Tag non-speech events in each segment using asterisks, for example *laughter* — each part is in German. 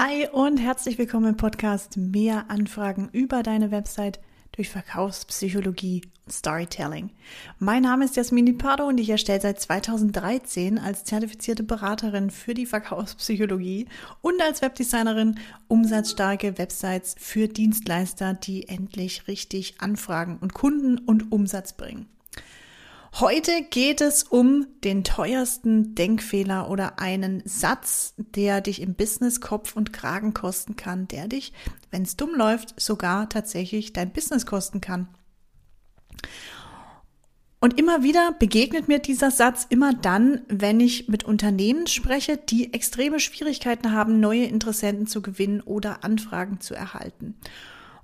Hi und herzlich willkommen im Podcast Mehr Anfragen über deine Website durch Verkaufspsychologie und Storytelling. Mein Name ist Jasmini Pardo und ich erstelle seit 2013 als zertifizierte Beraterin für die Verkaufspsychologie und als Webdesignerin umsatzstarke Websites für Dienstleister, die endlich richtig Anfragen und Kunden und Umsatz bringen. Heute geht es um den teuersten Denkfehler oder einen Satz, der dich im Business Kopf und Kragen kosten kann, der dich, wenn es dumm läuft, sogar tatsächlich dein Business kosten kann. Und immer wieder begegnet mir dieser Satz immer dann, wenn ich mit Unternehmen spreche, die extreme Schwierigkeiten haben, neue Interessenten zu gewinnen oder Anfragen zu erhalten.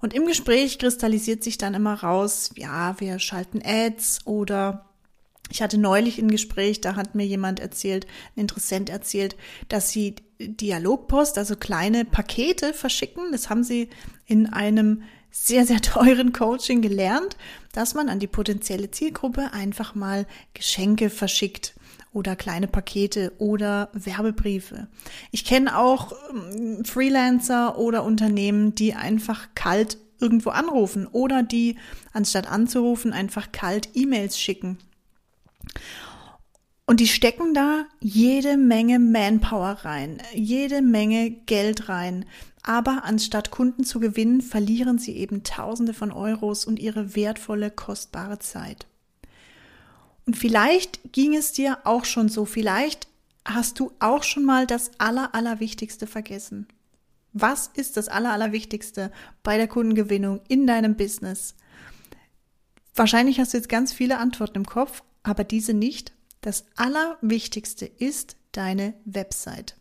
Und im Gespräch kristallisiert sich dann immer raus, ja, wir schalten Ads oder ich hatte neulich ein Gespräch, da hat mir jemand erzählt, ein Interessent erzählt, dass sie Dialogpost, also kleine Pakete verschicken. Das haben sie in einem sehr, sehr teuren Coaching gelernt, dass man an die potenzielle Zielgruppe einfach mal Geschenke verschickt oder kleine Pakete oder Werbebriefe. Ich kenne auch ähm, Freelancer oder Unternehmen, die einfach kalt irgendwo anrufen oder die anstatt anzurufen einfach kalt E-Mails schicken und die stecken da jede Menge Manpower rein, jede Menge Geld rein. Aber anstatt Kunden zu gewinnen, verlieren sie eben Tausende von Euros und ihre wertvolle, kostbare Zeit. Und vielleicht ging es dir auch schon so, vielleicht hast du auch schon mal das Aller, Allerwichtigste vergessen. Was ist das Aller, Allerwichtigste bei der Kundengewinnung in deinem Business? Wahrscheinlich hast du jetzt ganz viele Antworten im Kopf, aber diese nicht. Das Allerwichtigste ist deine Website.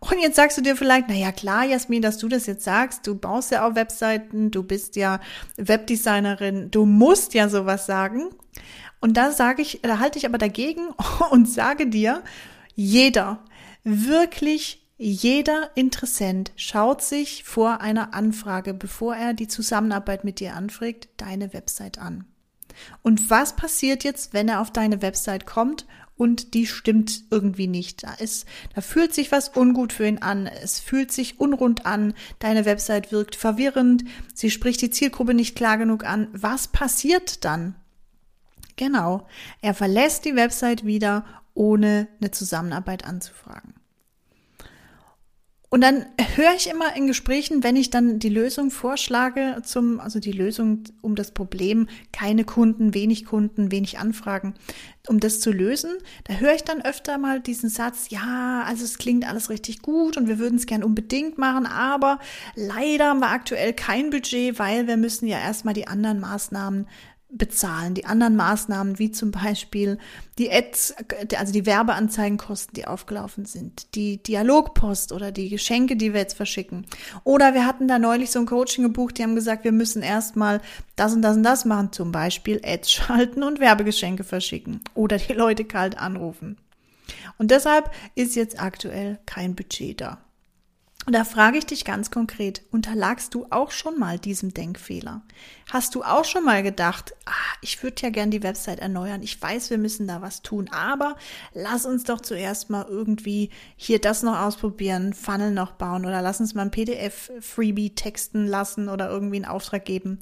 Und jetzt sagst du dir vielleicht, na ja, klar, Jasmin, dass du das jetzt sagst. Du baust ja auch Webseiten, du bist ja Webdesignerin, du musst ja sowas sagen. Und da sage ich, da halte ich aber dagegen *laughs* und sage dir, jeder, wirklich jeder Interessent schaut sich vor einer Anfrage, bevor er die Zusammenarbeit mit dir anfragt, deine Website an. Und was passiert jetzt, wenn er auf deine Website kommt und die stimmt irgendwie nicht? Da ist, da fühlt sich was ungut für ihn an. Es fühlt sich unrund an. Deine Website wirkt verwirrend. Sie spricht die Zielgruppe nicht klar genug an. Was passiert dann? Genau. Er verlässt die Website wieder, ohne eine Zusammenarbeit anzufragen. Und dann höre ich immer in Gesprächen, wenn ich dann die Lösung vorschlage zum, also die Lösung um das Problem, keine Kunden, wenig Kunden, wenig Anfragen, um das zu lösen, da höre ich dann öfter mal diesen Satz, ja, also es klingt alles richtig gut und wir würden es gern unbedingt machen, aber leider haben wir aktuell kein Budget, weil wir müssen ja erstmal die anderen Maßnahmen bezahlen. Die anderen Maßnahmen, wie zum Beispiel die Ads, also die Werbeanzeigenkosten, die aufgelaufen sind, die Dialogpost oder die Geschenke, die wir jetzt verschicken. Oder wir hatten da neulich so ein Coaching gebucht, die haben gesagt, wir müssen erstmal das und das und das machen, zum Beispiel Ads *laughs* schalten und Werbegeschenke verschicken oder die Leute kalt anrufen. Und deshalb ist jetzt aktuell kein Budget da. Und da frage ich dich ganz konkret, unterlagst du auch schon mal diesem Denkfehler? Hast du auch schon mal gedacht, ah, ich würde ja gern die Website erneuern, ich weiß, wir müssen da was tun, aber lass uns doch zuerst mal irgendwie hier das noch ausprobieren, Funnel noch bauen oder lass uns mal ein PDF-Freebie texten lassen oder irgendwie einen Auftrag geben.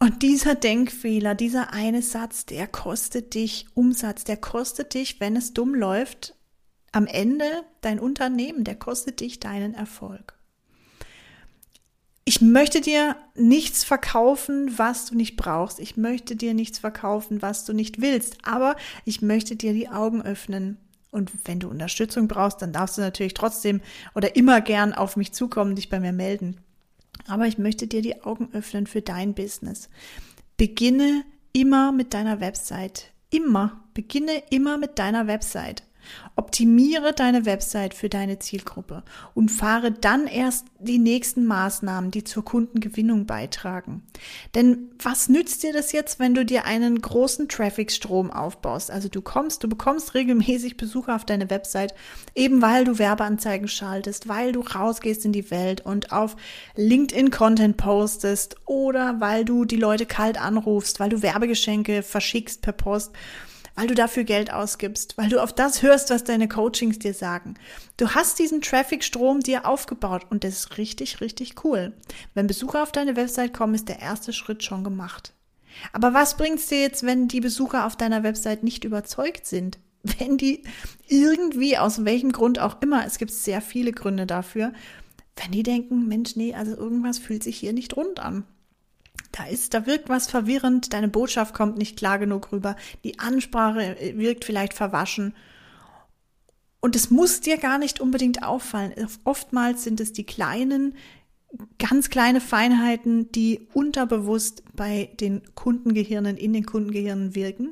Und dieser Denkfehler, dieser eine Satz, der kostet dich Umsatz, der kostet dich, wenn es dumm läuft, am Ende dein Unternehmen, der kostet dich deinen Erfolg. Ich möchte dir nichts verkaufen, was du nicht brauchst. Ich möchte dir nichts verkaufen, was du nicht willst. Aber ich möchte dir die Augen öffnen. Und wenn du Unterstützung brauchst, dann darfst du natürlich trotzdem oder immer gern auf mich zukommen, dich bei mir melden. Aber ich möchte dir die Augen öffnen für dein Business. Beginne immer mit deiner Website. Immer. Beginne immer mit deiner Website. Optimiere deine Website für deine Zielgruppe und fahre dann erst die nächsten Maßnahmen, die zur Kundengewinnung beitragen. Denn was nützt dir das jetzt, wenn du dir einen großen Traffic-Strom aufbaust? Also du kommst, du bekommst regelmäßig Besucher auf deine Website, eben weil du Werbeanzeigen schaltest, weil du rausgehst in die Welt und auf LinkedIn Content postest oder weil du die Leute kalt anrufst, weil du Werbegeschenke verschickst per Post weil du dafür Geld ausgibst, weil du auf das hörst, was deine Coachings dir sagen. Du hast diesen Traffic-Strom dir aufgebaut und das ist richtig, richtig cool. Wenn Besucher auf deine Website kommen, ist der erste Schritt schon gemacht. Aber was bringt's dir jetzt, wenn die Besucher auf deiner Website nicht überzeugt sind? *laughs* Wenn die irgendwie, aus welchem Grund auch immer, es gibt sehr viele Gründe dafür, wenn die denken, Mensch, nee, also irgendwas fühlt sich hier nicht rund an. Da ist, da wirkt was verwirrend, deine Botschaft kommt nicht klar genug rüber, die Ansprache äh, wirkt vielleicht verwaschen. Und es muss dir gar nicht unbedingt auffallen. Oftmals sind es die kleinen, ganz kleine Feinheiten, die unterbewusst bei den Kundengehirnen, in den Kundengehirnen wirken.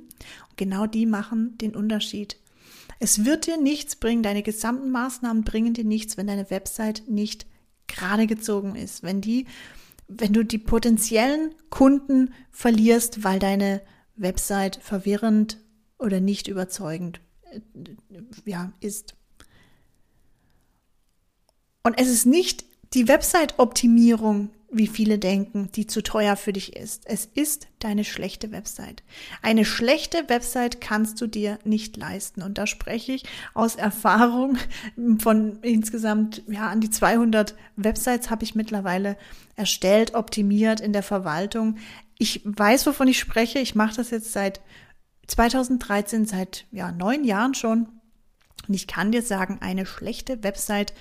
Und genau die machen den Unterschied. Es wird dir nichts bringen, deine gesamten Maßnahmen bringen dir nichts, wenn deine Website nicht gerade gezogen ist, wenn die, wenn du die potenziellen Kunden verlierst, weil deine Website verwirrend oder nicht überzeugend äh, ja, ist. Und es ist nicht die Website-Optimierung, wie viele denken, die zu teuer für dich ist. Es ist deine schlechte Website. Eine schlechte Website kannst du dir nicht leisten. Und da spreche ich aus Erfahrung von insgesamt, ja, an die 200 Websites habe ich mittlerweile erstellt, optimiert in der Verwaltung. Ich weiß, wovon ich spreche. Ich mache das jetzt seit 2013, seit, ja, neun Jahren schon. Und ich kann dir sagen, eine schlechte Website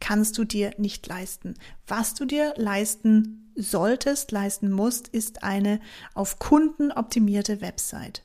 kannst du dir nicht leisten. Was du dir leisten solltest, leisten musst, ist eine auf Kunden optimierte Website.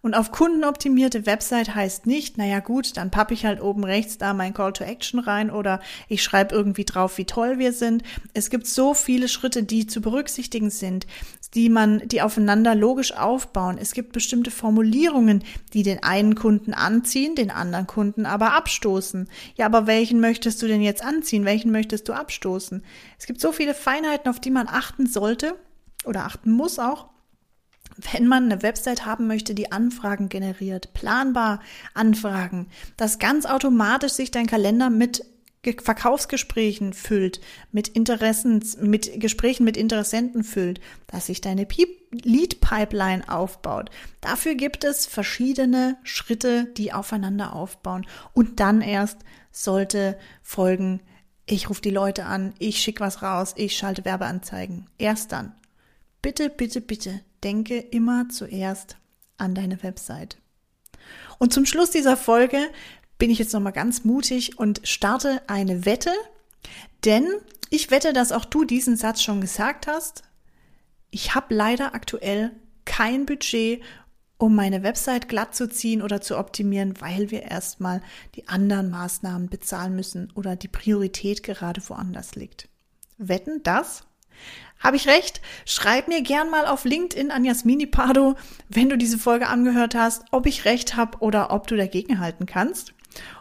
Und auf kundenoptimierte Website heißt nicht, naja gut, dann pappe ich halt oben rechts da mein Call to Action rein oder ich schreibe irgendwie drauf, wie toll wir sind. Es gibt so viele Schritte, die zu berücksichtigen sind, die man, die aufeinander logisch aufbauen. Es gibt bestimmte Formulierungen, die den einen Kunden anziehen, den anderen Kunden aber abstoßen. Ja, aber welchen möchtest du denn jetzt anziehen? Welchen möchtest du abstoßen? Es gibt so viele Feinheiten, auf die man achten sollte oder achten muss auch wenn man eine Website haben möchte, die Anfragen generiert, planbar Anfragen, dass ganz automatisch sich dein Kalender mit Verkaufsgesprächen füllt, mit Interessen, mit Gesprächen mit Interessenten füllt, dass sich deine Lead Pipeline aufbaut. Dafür gibt es verschiedene Schritte, die aufeinander aufbauen. Und dann erst sollte folgen, ich rufe die Leute an, ich schicke was raus, ich schalte Werbeanzeigen. Erst dann. Bitte, bitte, bitte denke immer zuerst an deine Website. Und zum Schluss dieser Folge bin ich jetzt nochmal ganz mutig und starte eine Wette, denn ich wette, dass auch du diesen Satz schon gesagt hast. Ich habe leider aktuell kein Budget, um meine Website glatt zu ziehen oder zu optimieren, weil wir erstmal die anderen Maßnahmen bezahlen müssen oder die Priorität gerade woanders liegt. Wetten das? Habe ich recht? Schreib mir gern mal auf LinkedIn an Jasmini Pardo, wenn du diese Folge angehört hast, ob ich recht habe oder ob du dagegen halten kannst.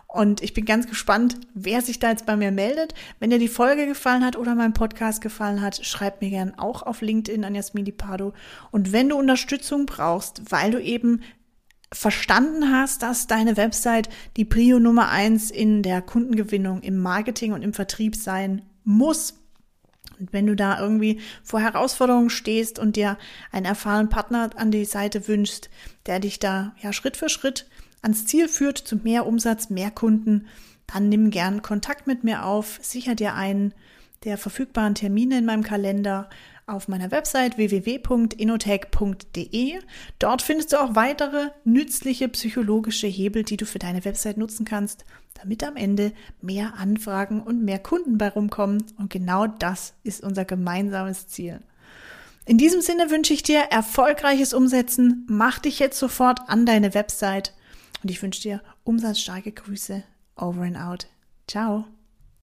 Und ich bin ganz gespannt, wer sich da jetzt bei mir meldet. Wenn dir die Folge gefallen hat oder mein Podcast gefallen hat, schreib mir gern auch auf LinkedIn an Jasmini Pardo. Und wenn du Unterstützung brauchst, weil du eben verstanden hast, dass deine Website die Prio Nummer eins in der Kundengewinnung, im Marketing und im Vertrieb sein muss, und wenn du da irgendwie vor Herausforderungen stehst und dir einen erfahrenen Partner an die Seite wünschst, der dich da ja Schritt für Schritt ans Ziel führt zu mehr Umsatz, mehr Kunden, dann nimm gern Kontakt mit mir auf, sicher dir einen der verfügbaren Termine in meinem Kalender auf meiner Website www.inotech.de. Dort findest du auch weitere nützliche psychologische Hebel, die du für deine Website nutzen kannst, damit am Ende mehr Anfragen und mehr Kunden bei rumkommen. Und genau das ist unser gemeinsames Ziel. In diesem Sinne wünsche ich dir erfolgreiches Umsetzen. Mach dich jetzt sofort an deine Website und ich wünsche dir umsatzstarke Grüße. Over and out. Ciao.